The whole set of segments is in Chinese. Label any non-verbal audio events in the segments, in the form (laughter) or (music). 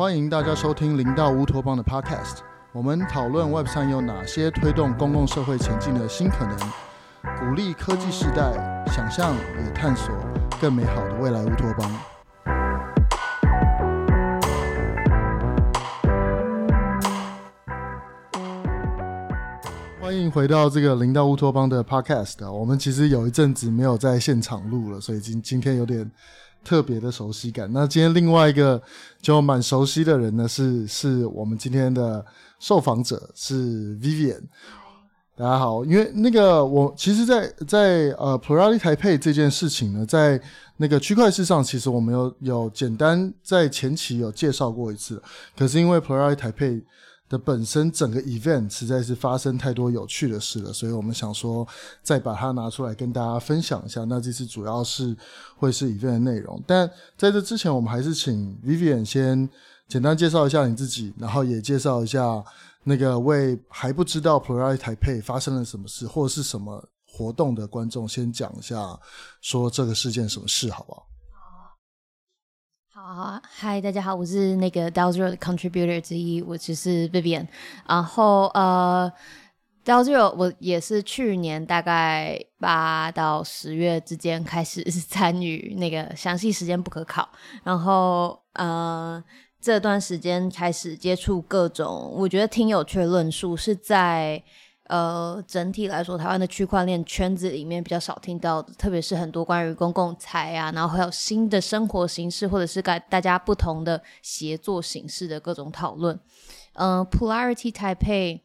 欢迎大家收听零到乌托邦的 Podcast。我们讨论 Web 3有哪些推动公共社会前进的新可能，鼓励科技世代想象与探索更美好的未来乌托邦。欢迎回到这个零到乌托邦的 Podcast。我们其实有一阵子没有在现场录了，所以今今天有点。特别的熟悉感。那今天另外一个就蛮熟悉的人呢，是是我们今天的受访者，是 Vivian。大家好，因为那个我其实在，在呃 Plurality Taipei 这件事情呢，在那个区块市上，其实我们有有简单在前期有介绍过一次。可是因为 Plurality Taipei 的本身整个 event 实在是发生太多有趣的事了，所以我们想说再把它拿出来跟大家分享一下。那这次主要是会是 event 的内容，但在这之前，我们还是请 Vivian 先简单介绍一下你自己，然后也介绍一下那个为还不知道 p l u r a l i t y 配发生了什么事或者是什么活动的观众，先讲一下说这个事件什么事，好不好？好，嗨，大家好，我是那个 DAO Zero 的 contributor 之一，我只是 Vivian。然后呃，DAO Zero 我也是去年大概八到十月之间开始参与，那个详细时间不可考。然后呃，这段时间开始接触各种我觉得挺有趣的论述，是在。呃，整体来说，台湾的区块链圈子里面比较少听到的，特别是很多关于公共财啊，然后还有新的生活形式，或者是大大家不同的协作形式的各种讨论。嗯、呃、，Polarity Taipei，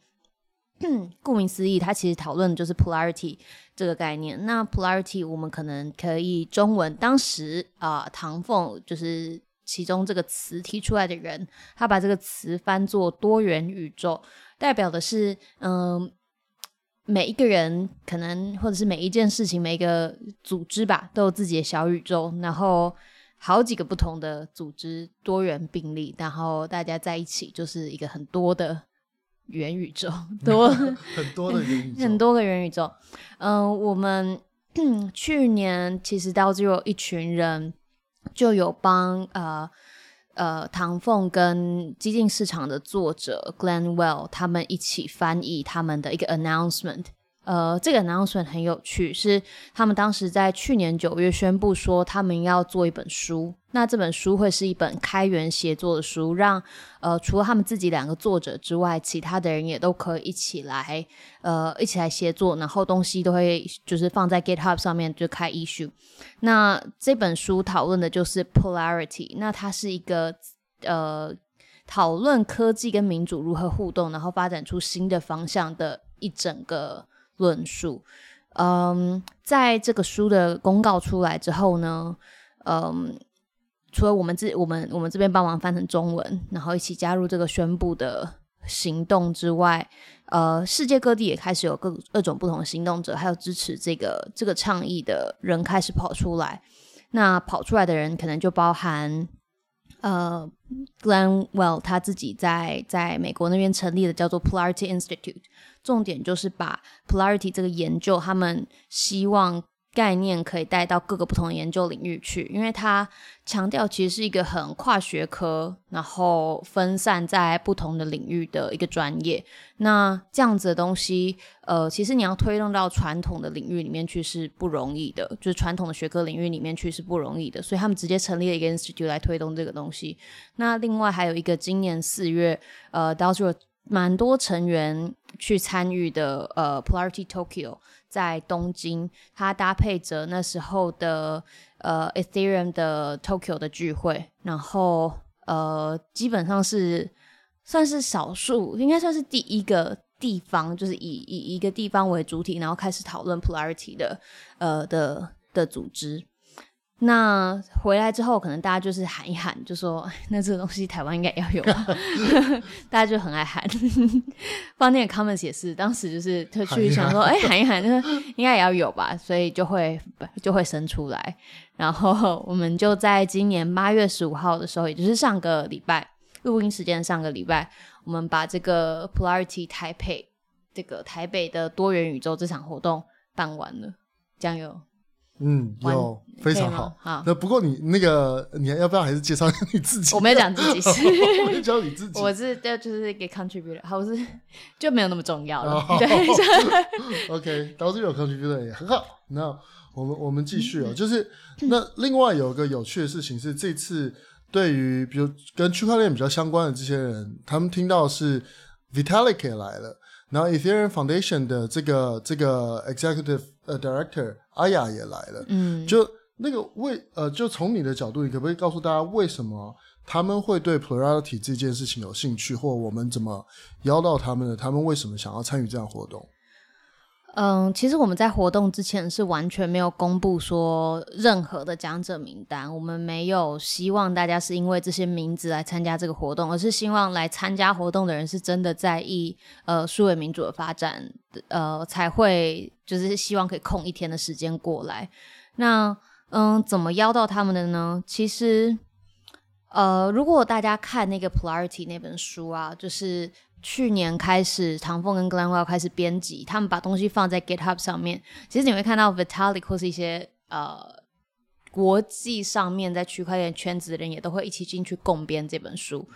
(clears throat) 顾名思义，它其实讨论的就是 Polarity 这个概念。那 Polarity 我们可能可以中文，当时啊、唐凤就是其中这个词提出来的人，他把这个词翻作多元宇宙，代表的是嗯。每一个人可能，或者是每一件事情，每一个组织吧，都有自己的小宇宙，然后好几个不同的组织多元并立，然后大家在一起就是一个很多的元宇宙，(laughs) 多很多的元宇宙，很多个元宇宙。嗯、呃，我们去年其实到只有一群人就有帮呃。呃，唐凤跟激进市场的作者 Glenwell 他们一起翻译他们的一个 announcement。呃，这个 announcement 很有趣，是他们当时在去年九月宣布说他们要做一本书。那这本书会是一本开源协作的书，让呃除了他们自己两个作者之外，其他的人也都可以一起来呃一起来协作，然后东西都会就是放在 GitHub 上面就开 issue。那这本书讨论的就是 Polarity，那它是一个呃讨论科技跟民主如何互动，然后发展出新的方向的一整个。论述，嗯，在这个书的公告出来之后呢，嗯，除了我们这我们我们这边帮忙翻成中文，然后一起加入这个宣布的行动之外，呃，世界各地也开始有各各种不同的行动者，还有支持这个这个倡议的人开始跑出来。那跑出来的人可能就包含，呃 Glenwell，他自己在在美国那边成立的叫做 Plurality Institute。重点就是把 polarity 这个研究，他们希望概念可以带到各个不同的研究领域去，因为他强调其实是一个很跨学科，然后分散在不同的领域的一个专业。那这样子的东西，呃，其实你要推动到传统的领域里面去是不容易的，就是传统的学科领域里面去是不容易的，所以他们直接成立了一个 institute 来推动这个东西。那另外还有一个，今年四月，呃，到时候。蛮多成员去参与的，呃，Plarity Tokyo 在东京，它搭配着那时候的呃 Ethereum 的 Tokyo 的聚会，然后呃，基本上是算是少数，应该算是第一个地方，就是以以一个地方为主体，然后开始讨论 Polarity 的呃的的组织。那回来之后，可能大家就是喊一喊，就说 (laughs) 那这个东西台湾应该要有吧，(laughs) 大家就很爱喊。(laughs) 放那个 comments 也是，当时就是特去想说，哎，喊一喊，那应该也要有吧，所以就会就会生出来。然后我们就在今年八月十五号的时候，也就是上个礼拜录音时间，上个礼拜，我们把这个 Plurality Taipei 这个台北的多元宇宙这场活动办完了，加油！嗯，有非常好。好，那不过你那个，你要不要还是介绍你自己？(laughs) 我没有讲自己是，(laughs) 我没有讲你自己。我是对，就是给 contributor，好，我是就没有那么重要了。哦、对，(laughs) OK，导致有 contributor 也很好。那我们我们继续哦，就是那另外有一个有趣的事情是，这次对于比如跟区块链比较相关的这些人，他们听到是 Vitalik 也来了。然后，Ethereum Foundation 的这个这个 Executive 呃 Director 阿雅也来了。嗯，就那个为呃，就从你的角度，你可不可以告诉大家为什么他们会对 Plurality 这件事情有兴趣，或我们怎么邀到他们的？他们为什么想要参与这样活动？嗯，其实我们在活动之前是完全没有公布说任何的讲者名单，我们没有希望大家是因为这些名字来参加这个活动，而是希望来参加活动的人是真的在意呃数位民主的发展，呃才会就是希望可以空一天的时间过来。那嗯，怎么邀到他们的呢？其实呃，如果大家看那个 Polarity 那本书啊，就是。去年开始，唐凤跟 Glenwell 开始编辑，他们把东西放在 GitHub 上面。其实你会看到 Vitalik 或是一些呃国际上面在区块链圈子的人也都会一起进去共编这本书。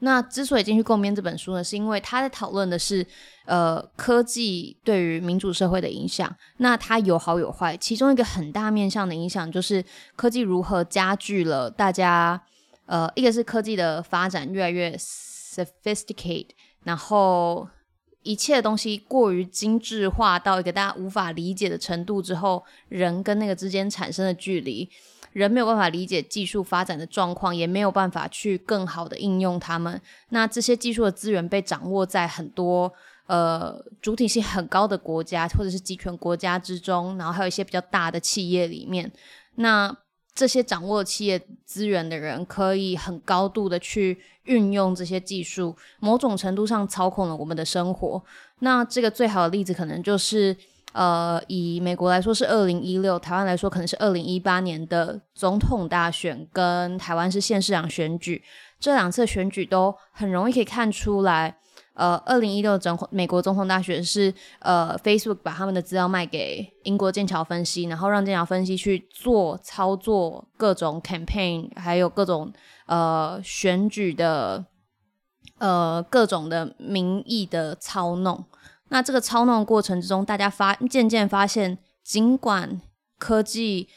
那之所以进去共编这本书呢，是因为他在讨论的是呃科技对于民主社会的影响。那它有好有坏，其中一个很大面向的影响就是科技如何加剧了大家呃一个是科技的发展越来越 sophisticated。然后一切的东西过于精致化到一个大家无法理解的程度之后，人跟那个之间产生的距离，人没有办法理解技术发展的状况，也没有办法去更好的应用它们。那这些技术的资源被掌握在很多呃主体性很高的国家或者是集权国家之中，然后还有一些比较大的企业里面，那。这些掌握企业资源的人，可以很高度的去运用这些技术，某种程度上操控了我们的生活。那这个最好的例子，可能就是呃，以美国来说是二零一六，台湾来说可能是二零一八年的总统大选，跟台湾是县市长选举，这两次选举都很容易可以看出来。呃，二零一六总美国总统大选是呃，Facebook 把他们的资料卖给英国剑桥分析，然后让剑桥分析去做操作各种 campaign，还有各种呃选举的呃各种的民意的操弄。那这个操弄的过程之中，大家发渐渐发现，尽管科技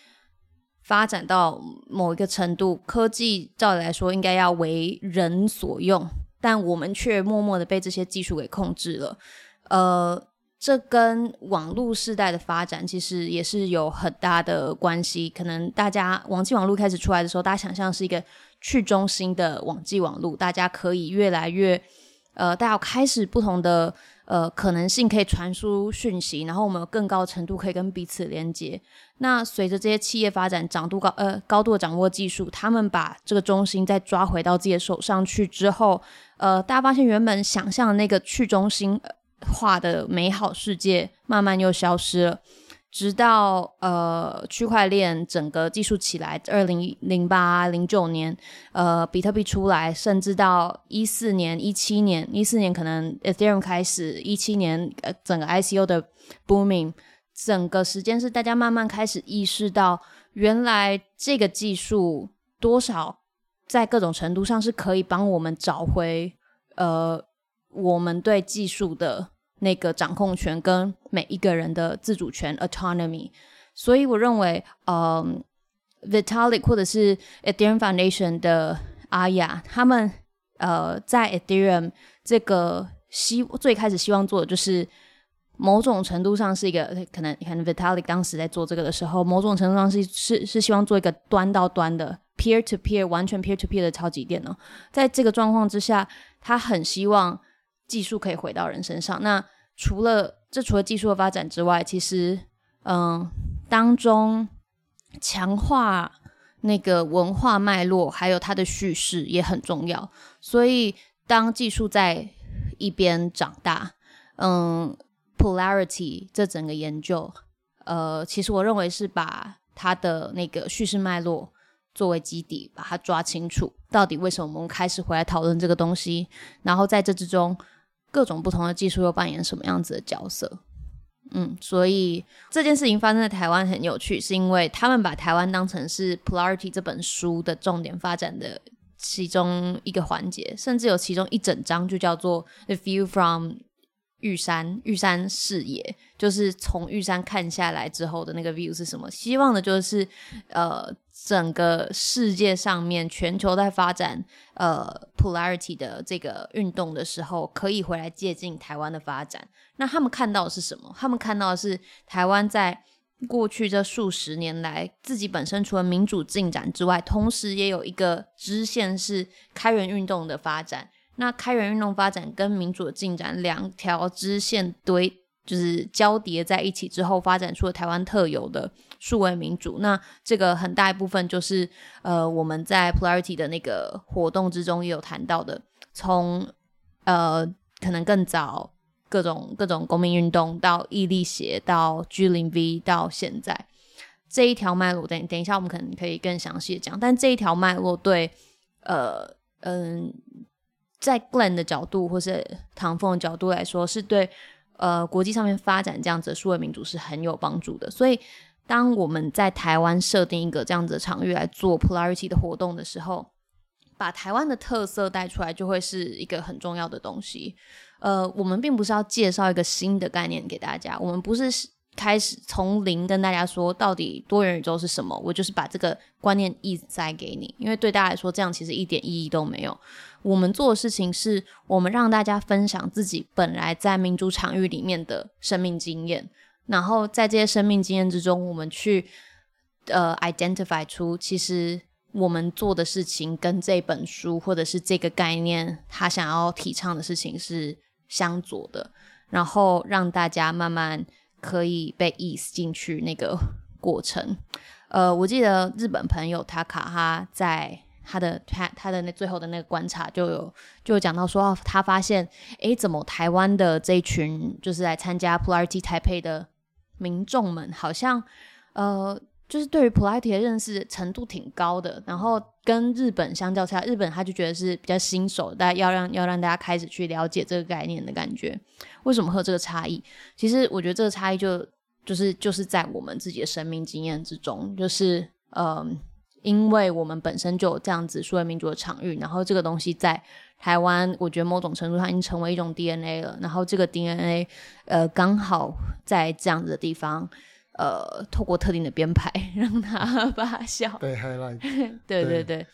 发展到某一个程度，科技照理来说应该要为人所用。但我们却默默的被这些技术给控制了，呃，这跟网络时代的发展其实也是有很大的关系。可能大家网际网络开始出来的时候，大家想象是一个去中心的网际网络，大家可以越来越，呃，大家开始不同的。呃，可能性可以传输讯息，然后我们有更高程度可以跟彼此连接。那随着这些企业发展，掌度高呃高度掌握技术，他们把这个中心再抓回到自己的手上去之后，呃，大家发现原本想象的那个去中心化的美好世界，慢慢又消失了。直到呃区块链整个技术起来，二零零八零九年，呃比特币出来，甚至到一四年一七年，一四年可能 Ethereum 开始，一七年呃整个 ICO 的 booming，整个时间是大家慢慢开始意识到，原来这个技术多少在各种程度上是可以帮我们找回呃我们对技术的。那个掌控权跟每一个人的自主权 （autonomy），所以我认为，嗯，Vitalik 或者是 Ethereum Foundation 的阿雅，他们呃在 Ethereum 这个希最开始希望做的就是某种程度上是一个可能，可能 Vitalik 当时在做这个的时候，某种程度上是是是希望做一个端到端的 peer to peer 完全 peer to peer 的超级电脑。在这个状况之下，他很希望。技术可以回到人身上。那除了这，除了技术的发展之外，其实，嗯，当中强化那个文化脉络，还有它的叙事也很重要。所以，当技术在一边长大，嗯，Polarity 这整个研究，呃，其实我认为是把它的那个叙事脉络作为基底，把它抓清楚，到底为什么我们开始回来讨论这个东西，然后在这之中。各种不同的技术又扮演什么样子的角色？嗯，所以这件事情发生在台湾很有趣，是因为他们把台湾当成是《Polarity》这本书的重点发展的其中一个环节，甚至有其中一整章就叫做《The View from》。玉山，玉山视野就是从玉山看下来之后的那个 view 是什么？希望的就是，呃，整个世界上面全球在发展呃 polarity 的这个运动的时候，可以回来借鉴台湾的发展。那他们看到的是什么？他们看到的是台湾在过去这数十年来，自己本身除了民主进展之外，同时也有一个支线是开源运动的发展。那开源运动发展跟民主的进展两条支线堆，就是交叠在一起之后，发展出了台湾特有的数位民主。那这个很大一部分就是呃我们在 Polarity 的那个活动之中也有谈到的，从呃可能更早各种各种公民运动到毅力协到 G 零 V 到现在这一条脉络，等等一下我们可能可以更详细的讲。但这一条脉络对呃嗯。在 Glenn 的角度，或是唐凤的角度来说，是对呃国际上面发展这样子的数位民主是很有帮助的。所以，当我们在台湾设定一个这样子的场域来做 Polarity 的活动的时候，把台湾的特色带出来，就会是一个很重要的东西。呃，我们并不是要介绍一个新的概念给大家，我们不是开始从零跟大家说到底多元宇宙是什么，我就是把这个观念一直塞给你，因为对大家来说，这样其实一点意义都没有。我们做的事情是，我们让大家分享自己本来在民主场域里面的生命经验，然后在这些生命经验之中，我们去呃 identify 出其实我们做的事情跟这本书或者是这个概念他想要提倡的事情是相左的，然后让大家慢慢可以被 ease 进去那个 (laughs) 过程。呃，我记得日本朋友他卡哈在。他的他他的那最后的那个观察就有就讲到说，他发现，诶，怎么台湾的这一群就是来参加普拉提台配的民众们，好像呃，就是对于普拉提的认识程度挺高的。然后跟日本相较起来，日本他就觉得是比较新手，大家要让要让大家开始去了解这个概念的感觉。为什么会有这个差异？其实我觉得这个差异就就是就是在我们自己的生命经验之中，就是嗯。因为我们本身就有这样子数位民族的场域，然后这个东西在台湾，我觉得某种程度上已经成为一种 DNA 了。然后这个 DNA，呃，刚好在这样子的地方，呃，透过特定的编排 (laughs) 让它发酵。被 highlight。(laughs) 对对对。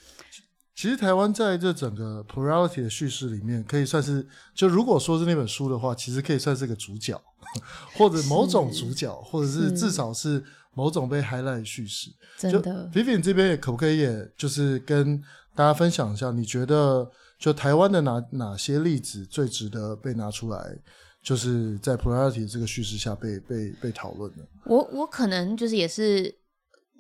其实台湾在这整个 plurality 的叙事里面，可以算是，就如果说是那本书的话，其实可以算是个主角，(laughs) 或者某种主角，或者是至少是。某种被 highlight 叙事，真的。Vivian 这边也可不可以，也就是跟大家分享一下，你觉得就台湾的哪哪些例子最值得被拿出来，就是在 polarity 这个叙事下被被被讨论的？我我可能就是也是，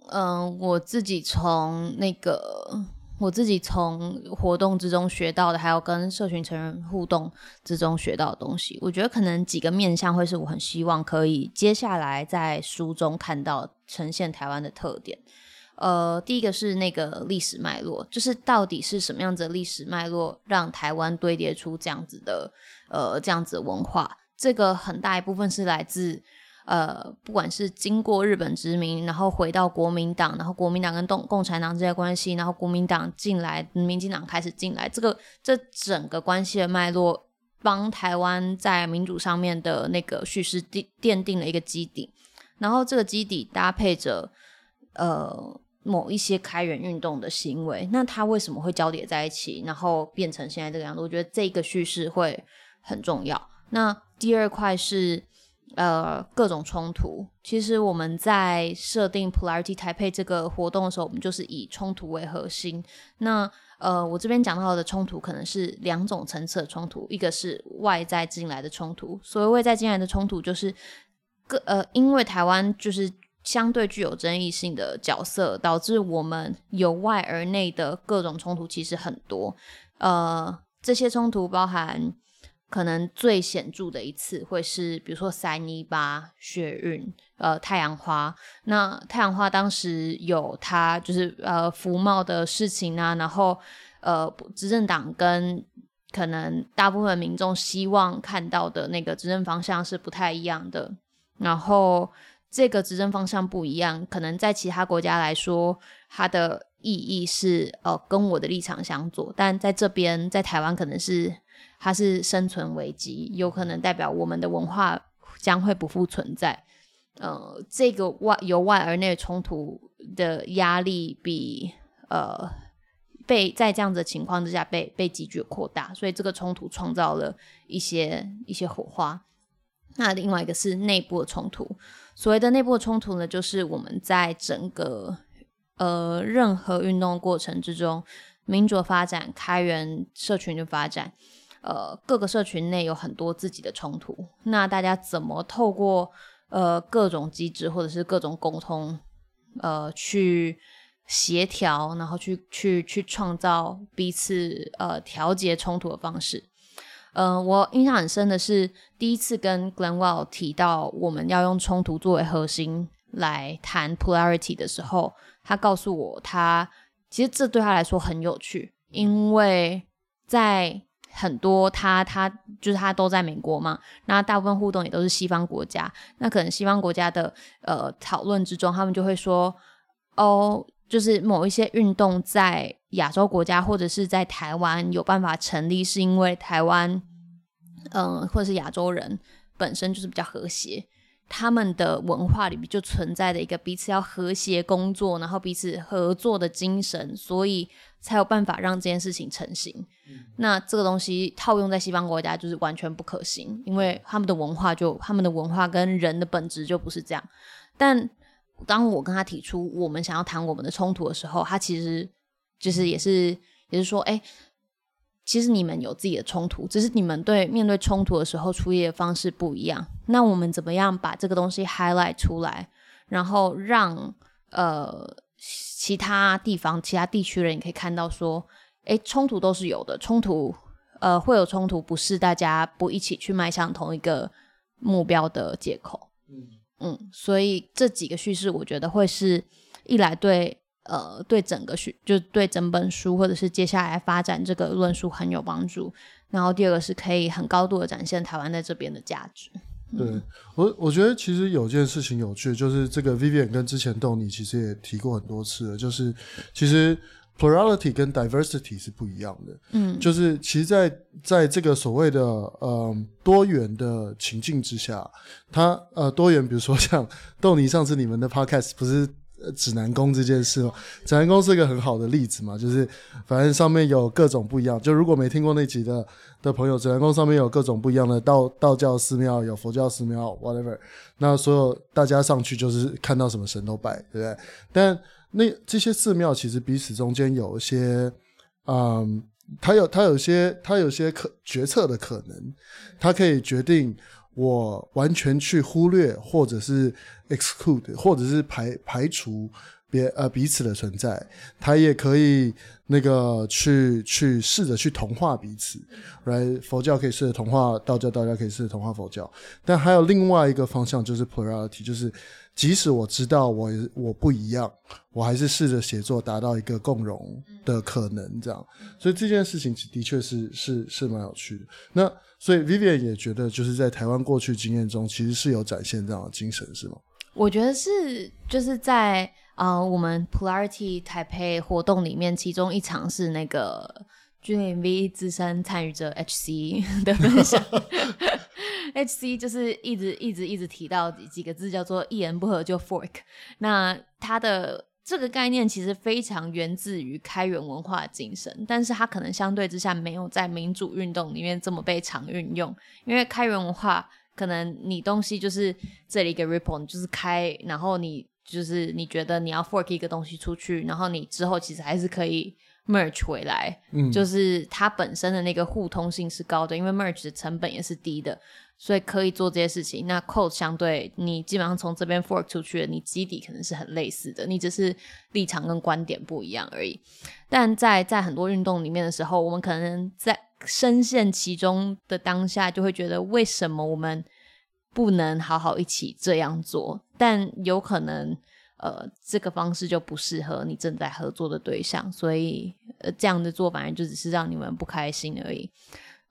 嗯、我自己从那个。我自己从活动之中学到的，还有跟社群成员互动之中学到的东西，我觉得可能几个面向会是我很希望可以接下来在书中看到呈现台湾的特点。呃，第一个是那个历史脉络，就是到底是什么样子的历史脉络让台湾堆叠出这样子的呃这样子的文化？这个很大一部分是来自。呃，不管是经过日本殖民，然后回到国民党，然后国民党跟共共产党这些关系，然后国民党进来，民进党开始进来，这个这整个关系的脉络，帮台湾在民主上面的那个叙事奠奠定了一个基底，然后这个基底搭配着呃某一些开源运动的行为，那它为什么会交叠在一起，然后变成现在这个样子？我觉得这个叙事会很重要。那第二块是。呃，各种冲突，其实我们在设定 Polarity Taipei 这个活动的时候，我们就是以冲突为核心。那呃，我这边讲到的冲突可能是两种层次的冲突，一个是外在进来的冲突。所谓外在进来的冲突，就是各呃，因为台湾就是相对具有争议性的角色，导致我们由外而内的各种冲突其实很多。呃，这些冲突包含。可能最显著的一次会是，比如说三一八学运，呃，太阳花。那太阳花当时有他就是呃服贸的事情啊，然后呃执政党跟可能大部分民众希望看到的那个执政方向是不太一样的。然后这个执政方向不一样，可能在其他国家来说，它的意义是呃跟我的立场相左，但在这边在台湾可能是它是生存危机，有可能代表我们的文化将会不复存在。呃，这个外由外而内冲突的压力比呃被在这样子的情况之下被被急剧扩大，所以这个冲突创造了一些一些火花。那另外一个是内部的冲突，所谓的内部的冲突呢，就是我们在整个呃任何运动过程之中，民主的发展、开源社群的发展，呃各个社群内有很多自己的冲突，那大家怎么透过呃，各种机制或者是各种沟通，呃，去协调，然后去去去创造彼此呃调节冲突的方式。呃，我印象很深的是第一次跟 Glenn Wall 提到我们要用冲突作为核心来谈 polarity 的时候，他告诉我，他其实这对他来说很有趣，因为在很多他他就是他都在美国嘛，那大部分互动也都是西方国家，那可能西方国家的呃讨论之中，他们就会说哦，就是某一些运动在亚洲国家或者是在台湾有办法成立，是因为台湾嗯、呃、或者是亚洲人本身就是比较和谐，他们的文化里面就存在的一个彼此要和谐工作，然后彼此合作的精神，所以。才有办法让这件事情成型。嗯。那这个东西套用在西方国家就是完全不可行，因为他们的文化就他们的文化跟人的本质就不是这样。但当我跟他提出我们想要谈我们的冲突的时候，他其实就是也是也是说，哎，其实你们有自己的冲突，只是你们对面对冲突的时候处理的方式不一样。那我们怎么样把这个东西 highlight 出来，然后让呃。其他地方、其他地区人，也可以看到说，诶，冲突都是有的。冲突，呃，会有冲突，不是大家不一起去迈向同一个目标的借口。嗯嗯，所以这几个叙事，我觉得会是一来对，呃，对整个学，就对整本书或者是接下来发展这个论述很有帮助。然后第二个是可以很高度的展现台湾在这边的价值。对我，我觉得其实有件事情有趣，就是这个 Vivian 跟之前豆你其实也提过很多次了，就是其实 plurality 跟 diversity 是不一样的。嗯，就是其实在在这个所谓的呃多元的情境之下，它呃多元，比如说像豆泥上次你们的 podcast 不是。指南宫这件事哦，指南宫是一个很好的例子嘛，就是反正上面有各种不一样。就如果没听过那集的的朋友，指南宫上面有各种不一样的道道教寺庙，有佛教寺庙，whatever。那所有大家上去就是看到什么神都拜，对不对？但那这些寺庙其实彼此中间有一些，嗯，它有它有些它有些可决策的可能，它可以决定。我完全去忽略，或者是 exclude，或者是排排除别呃彼此的存在，他也可以那个去去试着去同化彼此，来佛教可以试着同化道教，道教可以试着同化佛教，但还有另外一个方向就是 plurality，就是即使我知道我我不一样，我还是试着写作达到一个共荣的可能，这样，所以这件事情的确是是是蛮有趣的。那所以 Vivian 也觉得，就是在台湾过去经验中，其实是有展现这样的精神，是吗？我觉得是，就是在啊、我们 Polarity 台北活动里面，其中一场是那个 GMV 资深参与者 HC (laughs) 的分享。(laughs) HC 就是一直一直一直提到几几个字，叫做一言不合就 Fork。那他的。这个概念其实非常源自于开源文化的精神，但是它可能相对之下没有在民主运动里面这么被常运用。因为开源文化，可能你东西就是这里一个 ripple，你就是开，然后你就是你觉得你要 fork 一个东西出去，然后你之后其实还是可以 merge 回来，嗯，就是它本身的那个互通性是高的，因为 merge 的成本也是低的。所以可以做这些事情。那 code 相对你基本上从这边 fork 出去的，你基底可能是很类似的，你只是立场跟观点不一样而已。但在在很多运动里面的时候，我们可能在深陷其中的当下，就会觉得为什么我们不能好好一起这样做？但有可能，呃，这个方式就不适合你正在合作的对象，所以呃，这样的做反而就只是让你们不开心而已。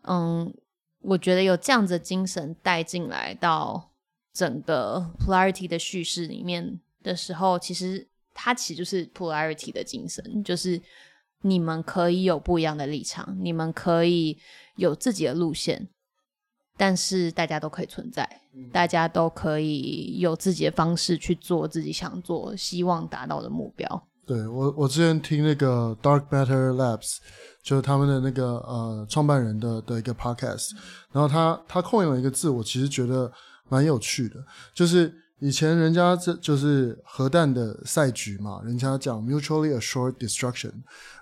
嗯。我觉得有这样子的精神带进来到整个 polarity 的叙事里面的时候，其实它其实就是 polarity 的精神，就是你们可以有不一样的立场，你们可以有自己的路线，但是大家都可以存在，嗯、大家都可以有自己的方式去做自己想做、希望达到的目标。对，我，我之前听那个 Dark Matter Labs，就是他们的那个呃创办人的的一个 podcast，然后他他空有一个字，我其实觉得蛮有趣的，就是以前人家这就是核弹的赛局嘛，人家讲 mutually assured destruction，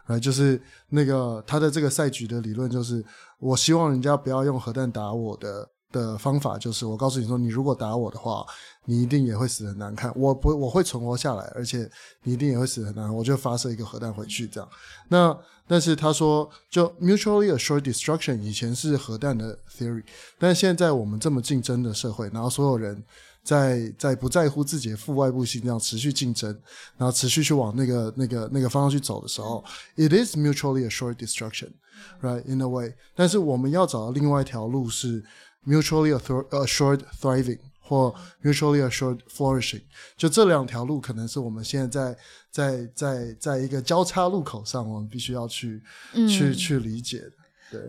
来就是那个他的这个赛局的理论就是，我希望人家不要用核弹打我的。的方法就是，我告诉你说，你如果打我的话，你一定也会死得很难看。我不，我会存活下来，而且你一定也会死得很难看。我就发射一个核弹回去，这样。那但是他说，就 mutually assured destruction 以前是核弹的 theory，但现在我们这么竞争的社会，然后所有人在在不在乎自己的负外部性，这样持续竞争，然后持续去往那个那个那个方向去走的时候，it is mutually assured destruction，right in a way。但是我们要找到另外一条路是。Mutually assured thriving 或 mutually assured flourishing，就这两条路可能是我们现在在在在在一个交叉路口上，我们必须要去、嗯、去去理解的。对，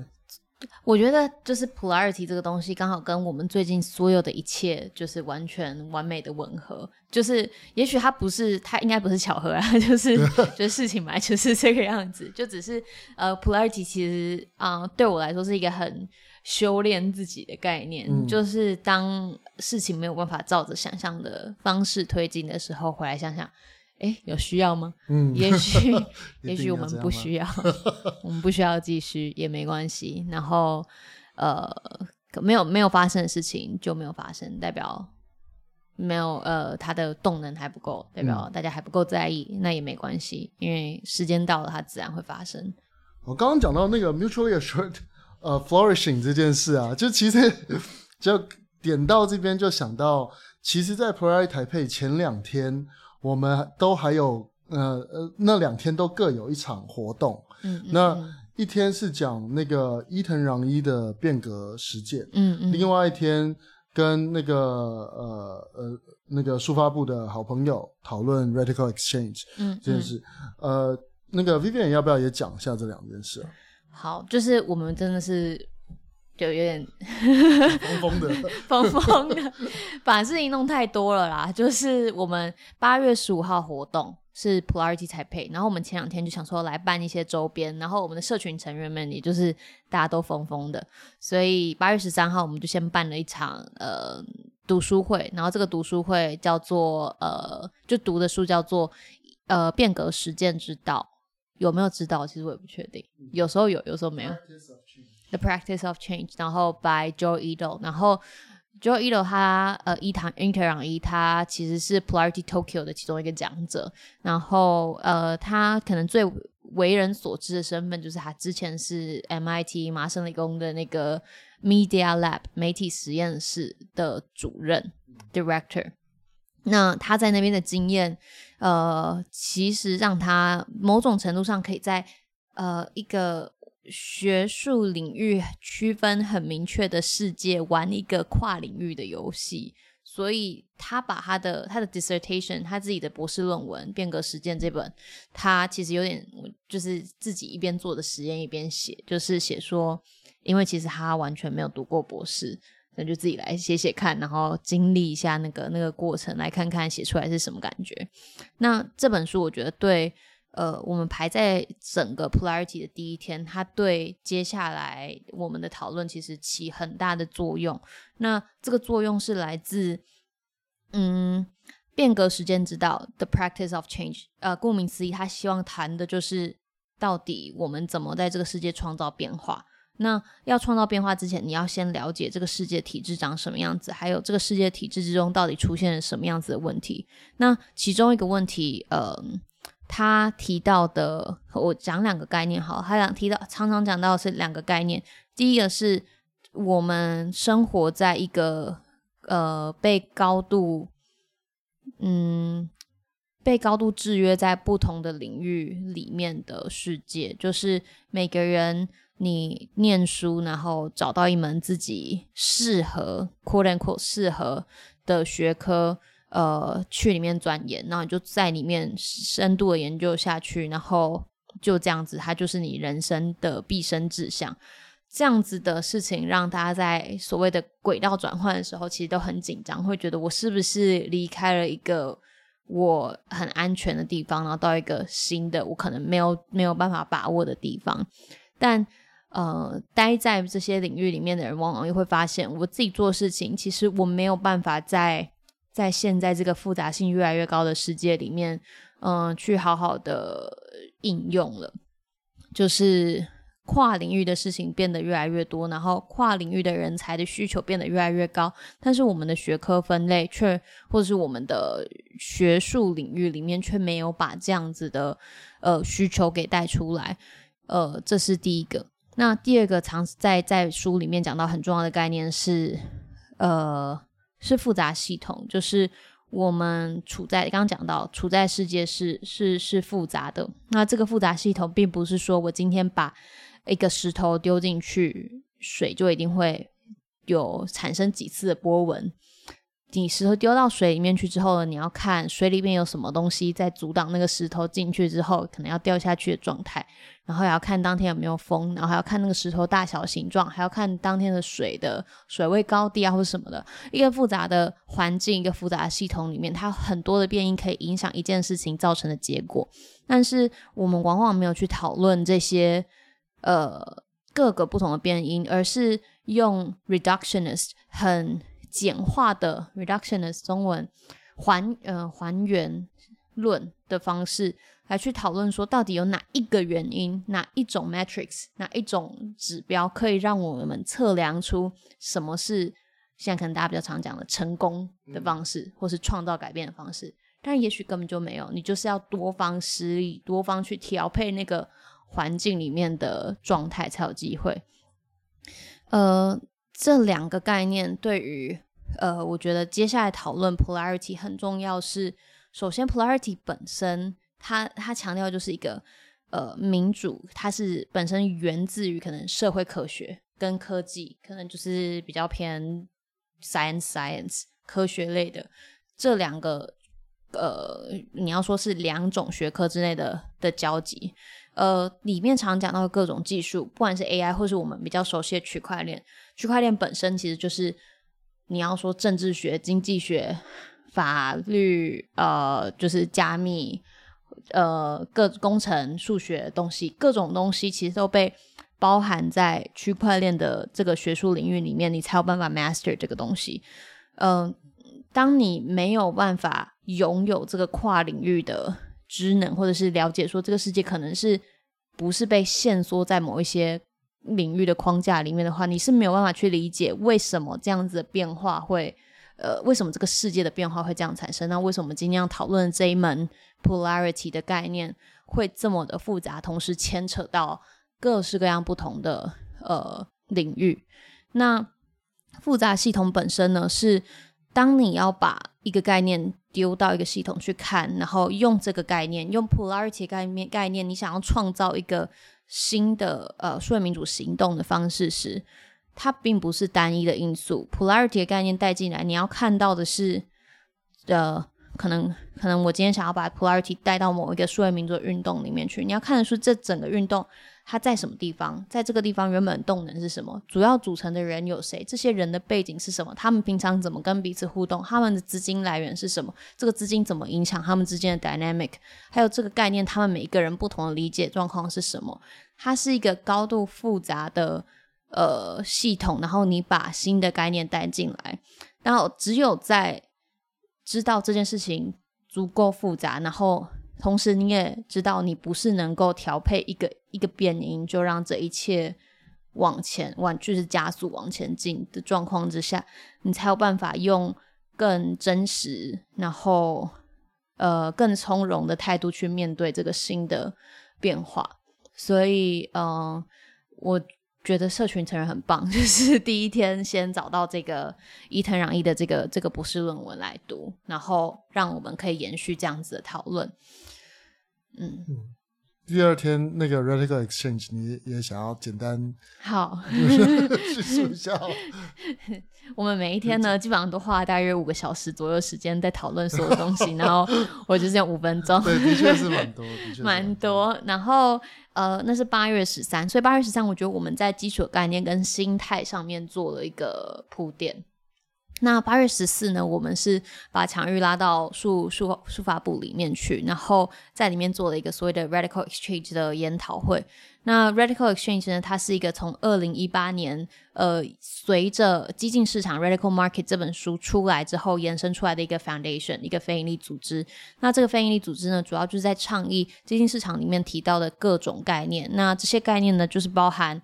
我觉得就是 polarity 这个东西刚好跟我们最近所有的一切就是完全完美的吻合。就是也许它不是，它应该不是巧合啊，(laughs) 就是 (laughs) 就是事情嘛，就是这个样子。就只是呃 polarity 其实啊、呃，对我来说是一个很。修炼自己的概念，嗯、就是当事情没有办法照着想象的方式推进的时候，回来想想，哎，有需要吗？嗯，也许，(laughs) 也许我们不需要，(laughs) 我们不需要继续也没关系。然后，呃，没有没有发生的事情就没有发生，代表没有呃，它的动能还不够，代表大家还不够在意，嗯、那也没关系，因为时间到了，它自然会发生。我刚刚讲到那个 mutually assured。呃，flourishing 这件事啊，就其实 (laughs) 就点到这边就想到，其实，在 Polarity 台配前两天，我们都还有呃呃，那两天都各有一场活动。嗯，嗯，那一天是讲那个伊藤穰一的变革实践，嗯嗯，另外一天跟那个呃呃那个书发部的好朋友讨论 radical exchange，嗯，嗯，这件事。呃，那个 Vivian 要不要也讲一下这两件事啊？好，就是我们真的是就有点疯疯的，(laughs) 疯疯的，把事情弄太多了啦。就是我们八月十五号活动是 Polarity 台北，然后我们前两天就想说来办一些周边，然后我们的社群成员们也就是大家都疯疯的，所以八月十三号我们就先办了一场呃读书会，然后这个读书会叫做呃就读的书叫做呃变革实践之道。有没有知道？其实我也不确定。有时候有，有时候没有。The Practice of Change，然后 by Joe Ito，然后 Joe Ito 他呃伊藤伊藤穰一，他其实是 Polarity Tokyo 的其中一个讲者。然后呃，他可能最为人所知的身份就是他之前是 MIT 麻省理工的那个 Media Lab 媒体实验室的主任 Director。那他在那边的经验，呃，其实让他某种程度上可以在呃一个学术领域区分很明确的世界玩一个跨领域的游戏，所以他把他的他的 dissertation，他自己的博士论文《变革实践》这本，他其实有点就是自己一边做的实验一边写，就是写说，因为其实他完全没有读过博士。那就自己来写写看，然后经历一下那个那个过程，来看看写出来是什么感觉。那这本书我觉得对，呃，我们排在整个 Polarity 的第一天，它对接下来我们的讨论其实起很大的作用。那这个作用是来自，嗯，变革时间之道 The Practice of Change。呃，顾名思义，他希望谈的就是到底我们怎么在这个世界创造变化。那要创造变化之前，你要先了解这个世界体制长什么样子，还有这个世界体制之中到底出现了什么样子的问题。那其中一个问题，呃，他提到的，我讲两个概念好，他想提到常常讲到是两个概念。第一个是我们生活在一个呃被高度，嗯，被高度制约在不同的领域里面的世界，就是每个人。你念书，然后找到一门自己适合 quote unquote 适合的学科，呃，去里面钻研，然后你就在里面深度的研究下去，然后就这样子，它就是你人生的毕生志向。这样子的事情，让大家在所谓的轨道转换的时候，其实都很紧张，会觉得我是不是离开了一个我很安全的地方，然后到一个新的我可能没有没有办法把握的地方。但呃，待在这些领域里面的人，往往又会发现，我自己做事情，其实我没有办法在在现在这个复杂性越来越高的世界里面，嗯、去好好的应用了，就是。跨领域的事情变得越来越多，然后跨领域的人才的需求变得越来越高，但是我们的学科分类却，或是我们的学术领域里面却没有把这样子的呃需求给带出来，呃，这是第一个。那第二个，常在在书里面讲到很重要的概念是，呃，是复杂系统，就是。我们处在刚刚讲到，处在世界是是是复杂的。那这个复杂系统，并不是说我今天把一个石头丢进去，水就一定会有产生几次的波纹。你石头丢到水里面去之后呢，你要看水里面有什么东西在阻挡那个石头进去之后可能要掉下去的状态，然后还要看当天有没有风，然后还要看那个石头大小形状，还要看当天的水的水位高低啊或者什么的。一个复杂的环境，一个复杂的系统里面，它很多的变因可以影响一件事情造成的结果，但是我们往往没有去讨论这些呃各个不同的变因，而是用 reductionist 很。简化的 reductionist 中文还呃还原论的方式来去讨论说，到底有哪一个原因，哪一种 matrix，哪一种指标可以让我们测量出什么是现在可能大家比较常讲的成功的方式，或是创造改变的方式？但也许根本就没有，你就是要多方施力，多方去调配那个环境里面的状态才有机会。呃，这两个概念对于呃，我觉得接下来讨论 polarity 很重要是，首先 polarity 本身，它它强调就是一个呃民主，它是本身源自于可能社会科学跟科技，可能就是比较偏 science science 科学类的这两个呃，你要说是两种学科之内的的交集，呃，里面常讲到各种技术，不管是 AI 或是我们比较熟悉的区块链，区块链本身其实就是。你要说政治学、经济学、法律，呃，就是加密，呃，各工程、数学东西，各种东西其实都被包含在区块链的这个学术领域里面，你才有办法 master 这个东西。嗯、当你没有办法拥有这个跨领域的知能，或者是了解说这个世界可能是不是被限缩在某一些。领域的框架里面的话，你是没有办法去理解为什么这样子的变化会，呃，为什么这个世界的变化会这样产生？那为什么今天要讨论这一门 polarity 的概念会这么的复杂，同时牵扯到各式各样不同的呃领域？那复杂系统本身呢，是当你要把一个概念丢到一个系统去看，然后用这个概念，用 polarity 概念概念，你想要创造一个。新的呃，数位民主行动的方式是，它并不是单一的因素。Polarity 的概念带进来，你要看到的是，呃，可能可能我今天想要把 Polarity 带到某一个数位民主运动里面去，你要看的出这整个运动。它在什么地方？在这个地方原本动能是什么？主要组成的人有谁？这些人的背景是什么？他们平常怎么跟彼此互动？他们的资金来源是什么？这个资金怎么影响他们之间的 dynamic？还有这个概念，他们每一个人不同的理解状况是什么？它是一个高度复杂的呃系统，然后你把新的概念带进来，然后只有在知道这件事情足够复杂，然后。同时，你也知道，你不是能够调配一个一个变音，就让这一切往前往，就是加速往前进的状况之下，你才有办法用更真实，然后呃更从容的态度去面对这个新的变化。所以，嗯、我。觉得社群成人很棒，就是第一天先找到这个伊藤穰一的这个这个博士论文来读，然后让我们可以延续这样子的讨论。嗯，嗯，第二天那个 Radical Exchange，你也想要简单好叙述一下？(laughs) (laughs) 我们每一天呢，基本上都花大约五个小时左右时间在讨论所有东西，然后 (laughs) 我就是用五分钟。对，的确是蛮多，的确蛮多。然后呃，那是八月十三，所以八月十三，我觉得我们在基础概念跟心态上面做了一个铺垫。那八月十四呢，我们是把强玉拉到数数数发部里面去，然后在里面做了一个所谓的 Radical Exchange 的研讨会。那 Radical Exchange 呢，它是一个从二零一八年，呃，随着激进市场 Radical Market 这本书出来之后，延伸出来的一个 Foundation，一个非营利组织。那这个非营利组织呢，主要就是在倡议激进市场里面提到的各种概念。那这些概念呢，就是包含，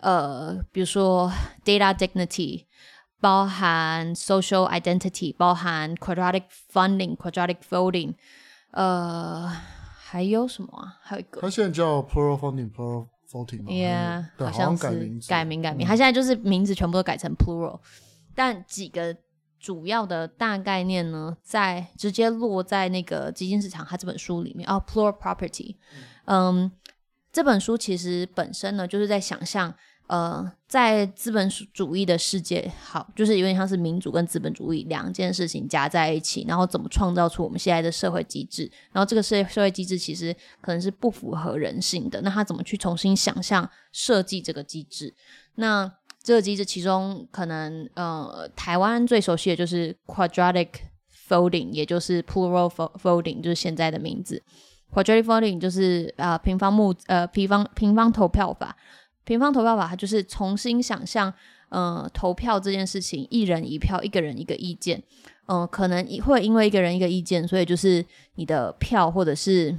呃，比如说 Data Dignity。包含 social identity，包含 quadratic funding、quadratic voting，呃，还有什么啊？还有一个，它现在叫 plural funding、plural voting 对，好像改名改名改名。它、嗯、现在就是名字全部都改成 plural，但几个主要的大概念呢，在直接落在那个基金市场它这本书里面哦，plural property，嗯，嗯，这本书其实本身呢，就是在想象。呃，在资本主义的世界，好，就是有点像是民主跟资本主义两件事情加在一起，然后怎么创造出我们现在的社会机制？然后这个社社会机制其实可能是不符合人性的，那他怎么去重新想象设计这个机制？那这个机制其中可能呃，台湾最熟悉的就是 quadratic voting，也就是 plural voting，就是现在的名字。quadratic voting 就是、呃、平方目呃平方平方投票法。平方投票法，它就是重新想象，呃，投票这件事情，一人一票，一个人一个意见，嗯、呃，可能会因为一个人一个意见，所以就是你的票，或者是，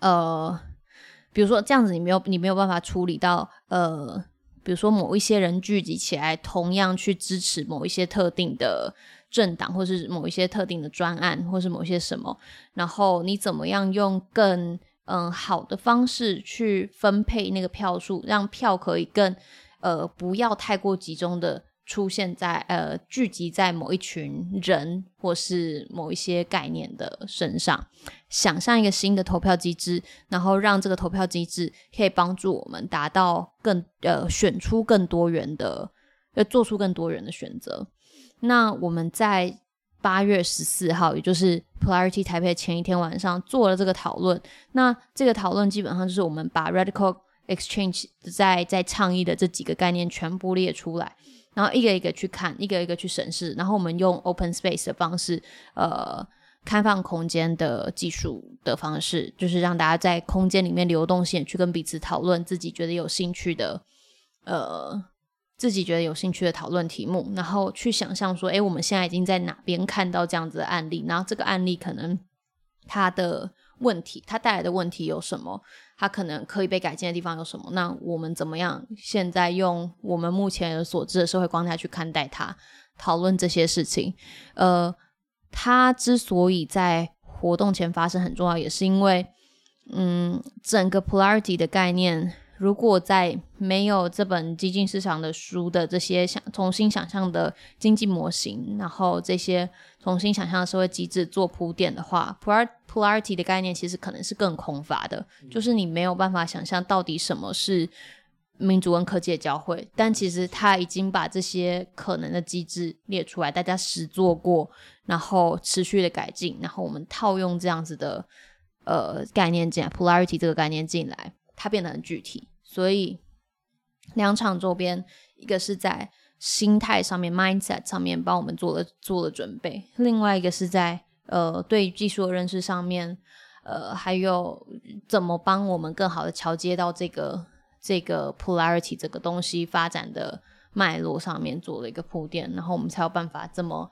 呃，比如说这样子，你没有你没有办法处理到，呃，比如说某一些人聚集起来，同样去支持某一些特定的政党，或是某一些特定的专案，或是某一些什么，然后你怎么样用更嗯，好的方式去分配那个票数，让票可以更呃不要太过集中的出现在呃聚集在某一群人或是某一些概念的身上。想象一个新的投票机制，然后让这个投票机制可以帮助我们达到更呃选出更多元的，呃做出更多元的选择。那我们在。八月十四号，也就是 Polarity 台北前一天晚上做了这个讨论。那这个讨论基本上就是我们把 Radical Exchange 在在倡议的这几个概念全部列出来，然后一个一个去看，一个一个去审视。然后我们用 Open Space 的方式，呃，开放空间的技术的方式，就是让大家在空间里面流动性去跟彼此讨论自己觉得有兴趣的，呃。自己觉得有兴趣的讨论题目，然后去想象说，诶，我们现在已经在哪边看到这样子的案例？然后这个案例可能它的问题，它带来的问题有什么？它可能可以被改进的地方有什么？那我们怎么样现在用我们目前所知的社会光态去看待它？讨论这些事情。呃，它之所以在活动前发生很重要，也是因为，嗯，整个 polarity 的概念。如果在没有这本激进市场的书的这些想重新想象的经济模型，然后这些重新想象的社会机制做铺垫的话，polarity 的概念其实可能是更空乏的，就是你没有办法想象到底什么是民主跟科技的交汇。但其实他已经把这些可能的机制列出来，大家实做过，然后持续的改进，然后我们套用这样子的呃概念进来，polarity 这个概念进来。它变得很具体，所以两场周边，一个是在心态上面 （mindset） 上面帮我们做了做了准备，另外一个是在呃对技术的认识上面，呃还有怎么帮我们更好的桥接到这个这个 polarity 这个东西发展的脉络上面做了一个铺垫，然后我们才有办法这么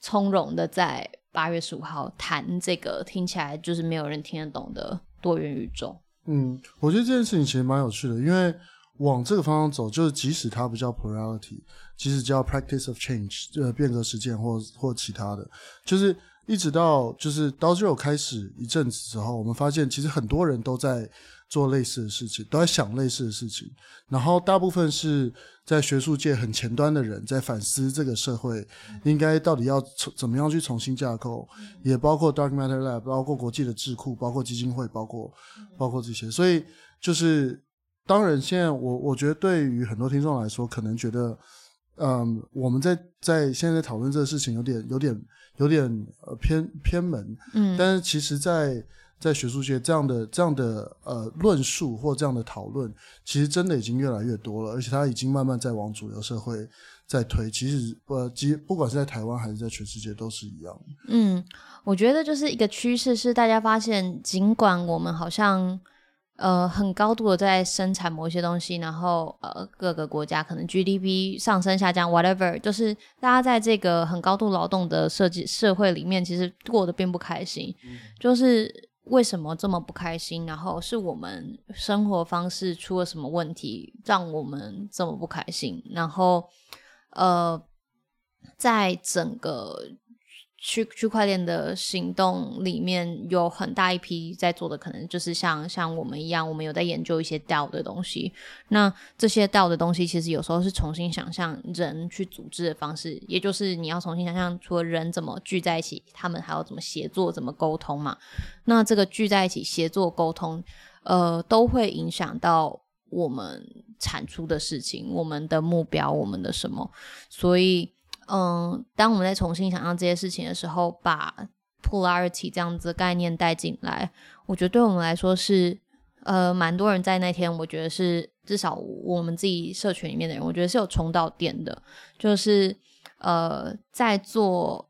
从容的在八月十五号谈这个听起来就是没有人听得懂的多元宇宙。嗯，我觉得这件事情其实蛮有趣的，因为往这个方向走，就是即使它不叫 priority，即使叫 practice of change，呃，变革实践或或其他的，就是一直到就是到最后开始一阵子之后，我们发现其实很多人都在做类似的事情，都在想类似的事情。然后大部分是在学术界很前端的人在反思这个社会应该到底要怎么样去重新架构，也包括 Dark Matter Lab，包括国际的智库，包括基金会，包括包括这些。所以就是当然，现在我我觉得对于很多听众来说，可能觉得。嗯，我们在在现在在讨论这个事情有点有点有点呃偏偏门，嗯，但是其实在，在在学术界这样的这样的呃论述或这样的讨论，其实真的已经越来越多了，而且它已经慢慢在往主流社会在推。其实呃，其不管是在台湾还是在全世界都是一样。嗯，我觉得就是一个趋势，是大家发现，尽管我们好像。呃，很高度的在生产某些东西，然后呃，各个国家可能 GDP 上升下降，whatever，就是大家在这个很高度劳动的设计社会里面，其实过得并不开心。嗯。就是为什么这么不开心？然后是我们生活方式出了什么问题，让我们这么不开心？然后呃，在整个。区区块链的行动里面有很大一批在做的，可能就是像像我们一样，我们有在研究一些 DAO 的东西。那这些 DAO 的东西，其实有时候是重新想象人去组织的方式，也就是你要重新想象，除了人怎么聚在一起，他们还要怎么协作、怎么沟通嘛。那这个聚在一起协作沟通，呃，都会影响到我们产出的事情、我们的目标、我们的什么，所以。嗯，当我们在重新想象这些事情的时候，把 polarity 这样子的概念带进来，我觉得对我们来说是，呃，蛮多人在那天，我觉得是至少我们自己社群里面的人，我觉得是有充到电的，就是呃，在做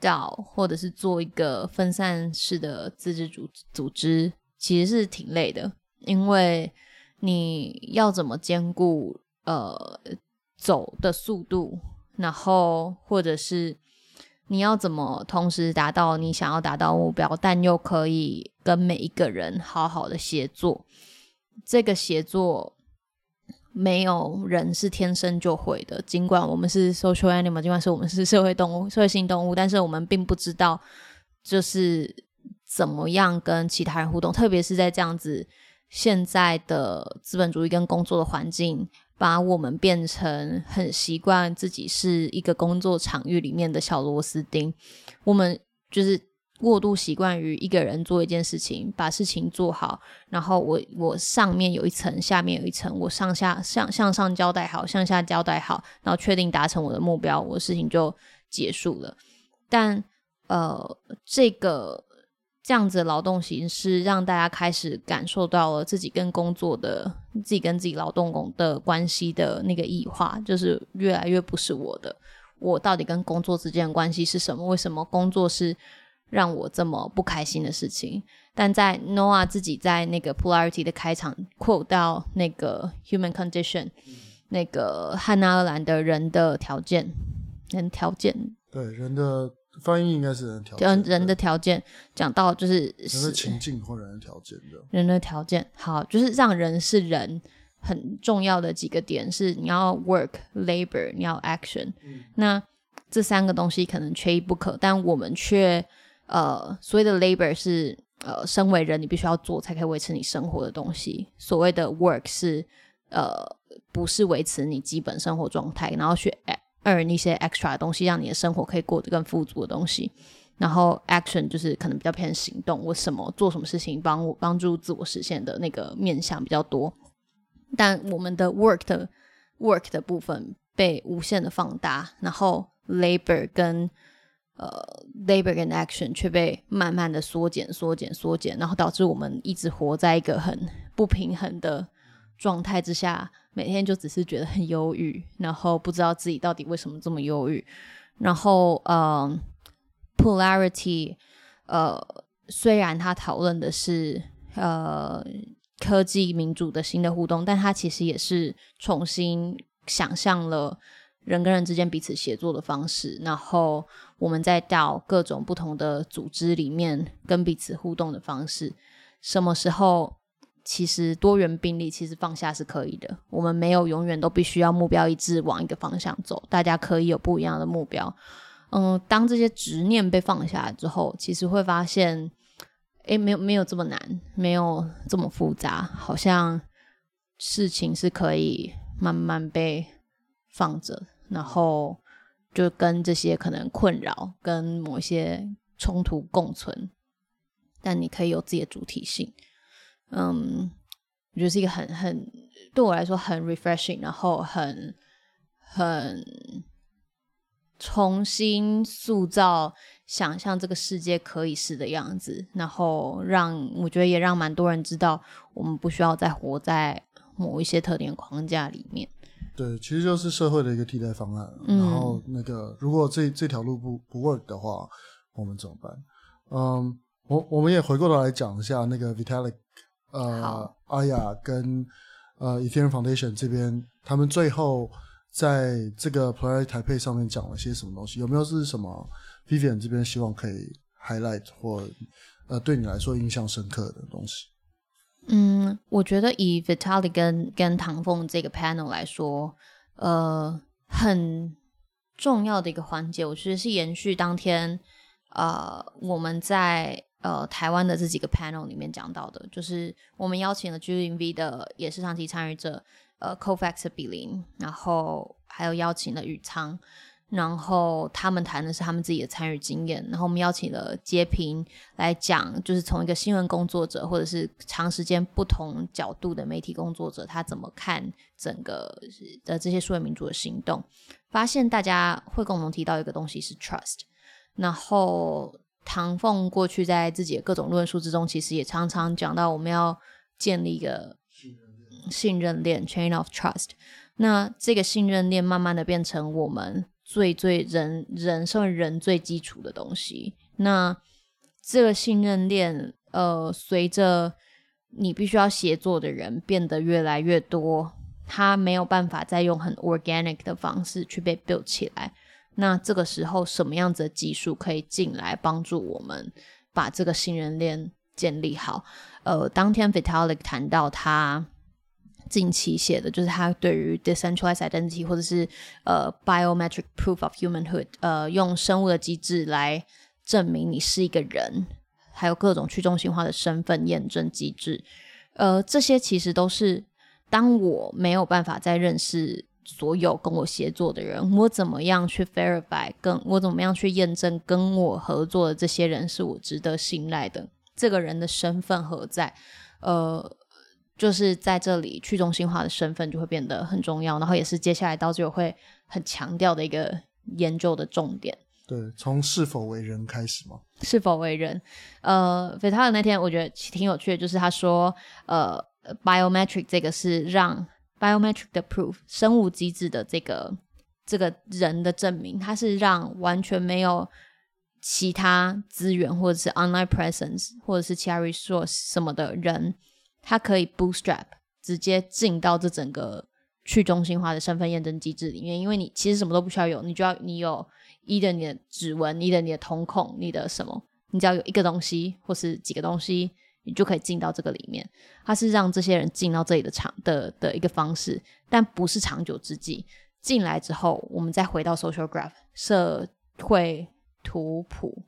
到或者是做一个分散式的自治组组织，其实是挺累的，因为你要怎么兼顾呃走的速度。然后，或者是你要怎么同时达到你想要达到目标，但又可以跟每一个人好好的协作。这个协作没有人是天生就会的，尽管我们是 social animal，尽管是我们是社会动物、社会性动物，但是我们并不知道就是怎么样跟其他人互动，特别是在这样子现在的资本主义跟工作的环境。把我们变成很习惯自己是一个工作场域里面的小螺丝钉，我们就是过度习惯于一个人做一件事情，把事情做好，然后我我上面有一层，下面有一层，我上下向向上交代好，向下交代好，然后确定达成我的目标，我事情就结束了。但呃，这个。这样子的劳动形式让大家开始感受到了自己跟工作的、自己跟自己劳动工的关系的那个异化，就是越来越不是我的。我到底跟工作之间的关系是什么？为什么工作是让我这么不开心的事情？但在 Noah 自己在那个 Polarity 的开场 quote 到那个 Human Condition，那个汉纳尔兰的人的条件，人条件，对人的。翻译应该是人的条件，人的条件讲到就是人的情境或人的条件的，人的条件好，就是让人是人很重要的几个点是你要 work labor，你要 action，嗯，那这三个东西可能缺一不可，但我们却呃所谓的 labor 是呃身为人你必须要做才可以维持你生活的东西，所谓的 work 是呃不是维持你基本生活状态，然后去。Earn 一些 extra 的东西，让你的生活可以过得更富足的东西。然后 action 就是可能比较偏行动，我什么做什么事情帮我帮助自我实现的那个面向比较多。但我们的 work 的 work 的部分被无限的放大，然后 labor 跟呃 labor 跟 action 却被慢慢的缩减、缩减、缩减，然后导致我们一直活在一个很不平衡的状态之下。每天就只是觉得很忧郁，然后不知道自己到底为什么这么忧郁。然后，呃，Polarity，呃，虽然他讨论的是呃科技民主的新的互动，但他其实也是重新想象了人跟人之间彼此协作的方式。然后，我们再到各种不同的组织里面跟彼此互动的方式，什么时候？其实多元并立，其实放下是可以的。我们没有永远都必须要目标一致往一个方向走，大家可以有不一样的目标。嗯，当这些执念被放下来之后，其实会发现，诶，没有没有这么难，没有这么复杂，好像事情是可以慢慢被放着，然后就跟这些可能困扰跟某一些冲突共存，但你可以有自己的主体性。嗯，我觉得是一个很很对我来说很 refreshing，然后很很。重新塑造、想象这个世界可以是的样子，然后让我觉得也让蛮多人知道，我们不需要再活在某一些特定框架里面。对，其实就是社会的一个替代方案。嗯、然后那个，如果这这条路不不 work 的话，我们怎么办？嗯，我我们也回过头来讲一下那个 Vitalik，呃，阿雅跟呃 Ethereum Foundation 这边，他们最后。在这个 Polarity Taipei 上面讲了些什么东西？有没有是什么 Vivian 这边希望可以 highlight 或呃对你来说印象深刻的东西？嗯，我觉得以 Vitalik 跟跟唐凤这个 panel 来说，呃，很重要的一个环节，我觉得是延续当天呃我们在呃台湾的这几个 panel 里面讲到的，就是我们邀请了 GreenV 的也是长期参与者。呃，Cofax 的比邻，然后还有邀请了宇仓，然后他们谈的是他们自己的参与经验，然后我们邀请了洁平来讲，就是从一个新闻工作者或者是长时间不同角度的媒体工作者，他怎么看整个的这些数位民主的行动，发现大家会共同提到一个东西是 trust，然后唐凤过去在自己的各种论述之中，其实也常常讲到我们要建立一个。信任链 （chain of trust），那这个信任链慢慢的变成我们最最人人身为人最基础的东西。那这个信任链，呃，随着你必须要协作的人变得越来越多，他没有办法再用很 organic 的方式去被 build 起来。那这个时候，什么样子的技术可以进来帮助我们把这个信任链建立好？呃，当天 Vitalik 谈到他。近期写的就是他对于 decentralized identity 或者是呃 biometric proof of humanhood，呃，用生物的机制来证明你是一个人，还有各种去中心化的身份验证机制，呃，这些其实都是当我没有办法再认识所有跟我协作的人，我怎么样去 verify，跟我怎么样去验证跟我合作的这些人是我值得信赖的，这个人的身份何在？呃。就是在这里，去中心化的身份就会变得很重要，然后也是接下来到最后会很强调的一个研究的重点。对，从是否为人开始吗？是否为人？呃，菲塔尔那天我觉得挺有趣的，就是他说，呃，biometric 这个是让 biometric 的 proof 生物机制的这个这个人的证明，它是让完全没有其他资源或者是 online presence 或者是其他 resource 什么的人。它可以 bootstrap 直接进到这整个去中心化的身份验证机制里面，因为你其实什么都不需要有，你就要你有一的你的指纹，一的你的瞳孔，你的什么，你只要有一个东西或是几个东西，你就可以进到这个里面。它是让这些人进到这里的长的的一个方式，但不是长久之计。进来之后，我们再回到 social graph 社会图谱、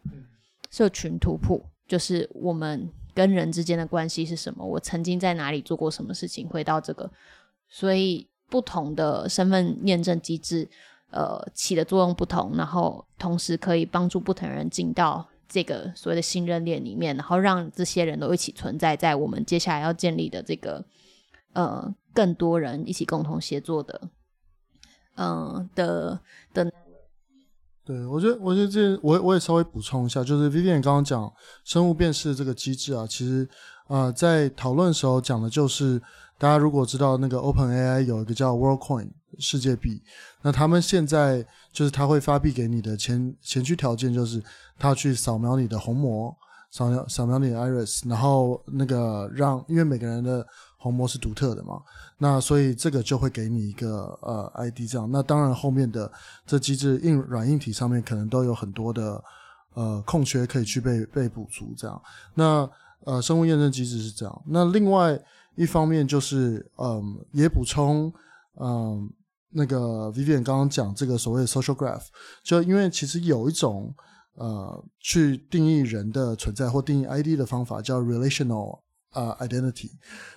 社群图谱，就是我们。跟人之间的关系是什么？我曾经在哪里做过什么事情？回到这个，所以不同的身份验证机制，呃，起的作用不同，然后同时可以帮助不同人进到这个所谓的信任链里面，然后让这些人都一起存在在我们接下来要建立的这个，呃，更多人一起共同协作的，嗯、的的。对，我觉得，我觉得这我我也稍微补充一下，就是 Vivian 刚刚讲生物辨识这个机制啊，其实呃在讨论的时候讲的就是，大家如果知道那个 OpenAI 有一个叫 Worldcoin 世界币，那他们现在就是他会发币给你的前前驱条件就是他去扫描你的虹膜，扫描扫描你的 Iris，然后那个让因为每个人的虹膜是独特的嘛，那所以这个就会给你一个呃 ID 这样。那当然后面的这机制硬软硬体上面可能都有很多的呃空缺可以去被被补足这样。那呃生物验证机制是这样。那另外一方面就是嗯、也补充嗯、那个 Vivian 刚刚讲这个所谓的 social graph，就因为其实有一种呃去定义人的存在或定义 ID 的方法叫 relational 呃 identity，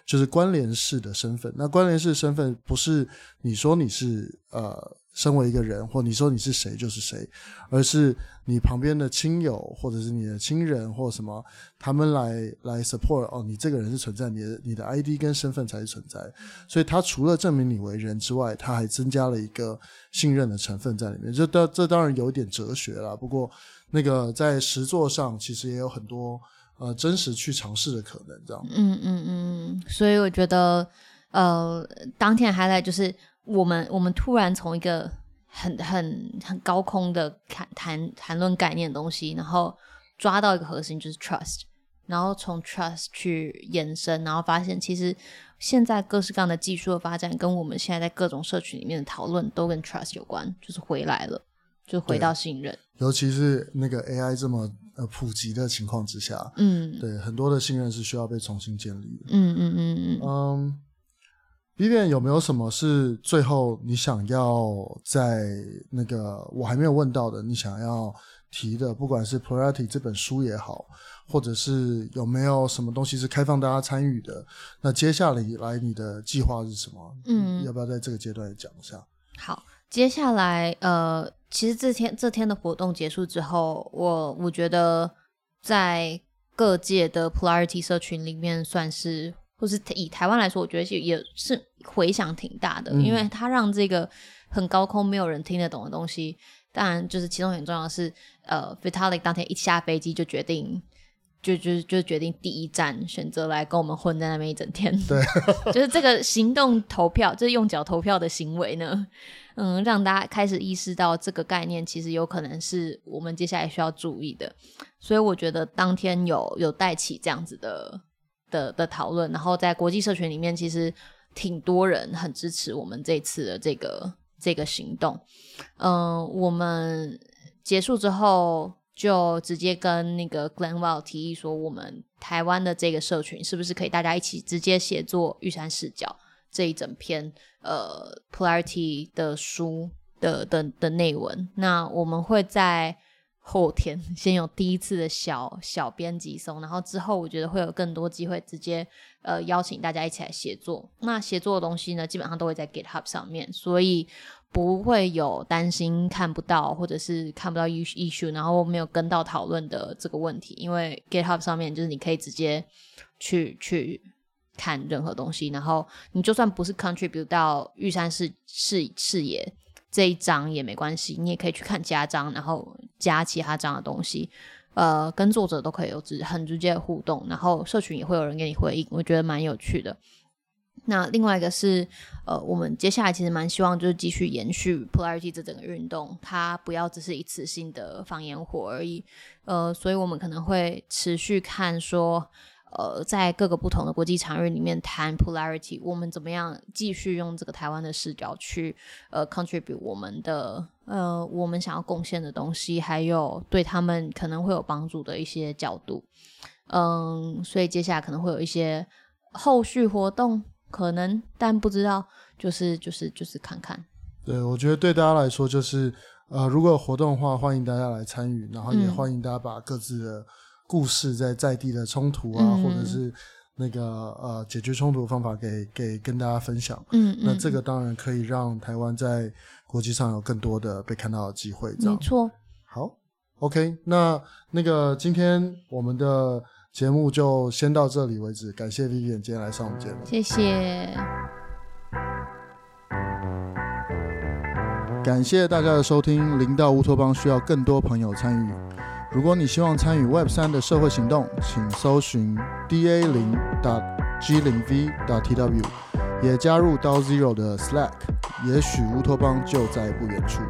就是关联式的身份。那关联式身份不是你说你是呃。身为一个人，或你说你是谁就是谁，而是你旁边的亲友，或者是你的亲人，或什么，他们来来 support 哦，你这个人是存在，你的你的 ID 跟身份才是存在。所以，他除了证明你为人之外，他还增加了一个信任的成分在里面。这当这当然有点哲学啦，不过那个在实作上其实也有很多呃真实去尝试的可能，这样。嗯嗯嗯，所以我觉得呃，当天还来就是。我们我们突然从一个很很很高空的谈谈谈论概念的东西，然后抓到一个核心就是 trust，然后从 trust 去延伸，然后发现其实现在各式各样的技术的发展，跟我们现在在各种社群里面的讨论都跟 trust 有关，就是回来了，就回到信任。尤其是那个 AI 这么呃普及的情况之下，嗯，对，很多的信任是需要被重新建立的。嗯嗯嗯嗯。Um, Vivian 有没有什么是最后你想要在那个我还没有问到的，你想要提的？不管是 Plurality 这本书也好，或者是有没有什么东西是开放大家参与的？那接下来来你的计划是什么？嗯，要不要在这个阶段讲一下？好，接下来呃，其实这天这天的活动结束之后，我我觉得在各界的 Plurality 社群里面算是。或是以台湾来说，我觉得也是回响挺大的，嗯、因为它让这个很高空没有人听得懂的东西，当然就是其中很重要的是，呃，Vitalik 当天一下飞机就决定，就就就决定第一站选择来跟我们混在那边一整天，对，(laughs) 就是这个行动投票，就是用脚投票的行为呢，嗯，让大家开始意识到这个概念其实有可能是我们接下来需要注意的，所以我觉得当天有有带起这样子的。的的讨论，然后在国际社群里面，其实挺多人很支持我们这次的这个这个行动。嗯、我们结束之后就直接跟那个 Glenwell 提议说，我们台湾的这个社群是不是可以大家一起直接写作玉山视角这一整篇呃 Plurality 的书的的的内文？那我们会在。后天 (laughs) 先有第一次的小小编辑送，然后之后我觉得会有更多机会直接呃邀请大家一起来写作。那写作的东西呢，基本上都会在 GitHub 上面，所以不会有担心看不到或者是看不到 issue，然后没有跟到讨论的这个问题。因为 GitHub 上面就是你可以直接去去看任何东西，然后你就算不是 contribute 到玉山视视视野。这一章也没关系，你也可以去看加章，然后加其他章的东西，呃，跟作者都可以有直很直接的互动，然后社群也会有人给你回应，我觉得蛮有趣的。那另外一个是，呃，我们接下来其实蛮希望就是继续延续 Plurality 这整个运动，它不要只是一次性的放烟火而已，呃，所以我们可能会持续看说。呃，在各个不同的国际场域里面谈 Plurality，我们怎么样继续用这个台湾的视角去呃 contribute 我们的呃我们想要贡献的东西，还有对他们可能会有帮助的一些角度。嗯，所以接下来可能会有一些后续活动，可能但不知道，就是就是就是看看。对，我觉得对大家来说，就是呃，如果有活动的话，欢迎大家来参与，然后也欢迎大家把各自的。故事在在地的冲突啊，嗯、或者是那个呃解决冲突的方法给，给给跟大家分享。嗯，那这个当然可以让台湾在国际上有更多的被看到的机会。这样。没错。好，OK，那那个今天我们的节目就先到这里为止。感谢 Vivian 今天来上我们节目。谢谢。感谢大家的收听。零到乌托邦需要更多朋友参与。如果你希望参与 Web 三的社会行动，请搜寻 da 零 .g 零 v .tw，也加入刀 Zero 的 Slack，也许乌托邦就在不远处。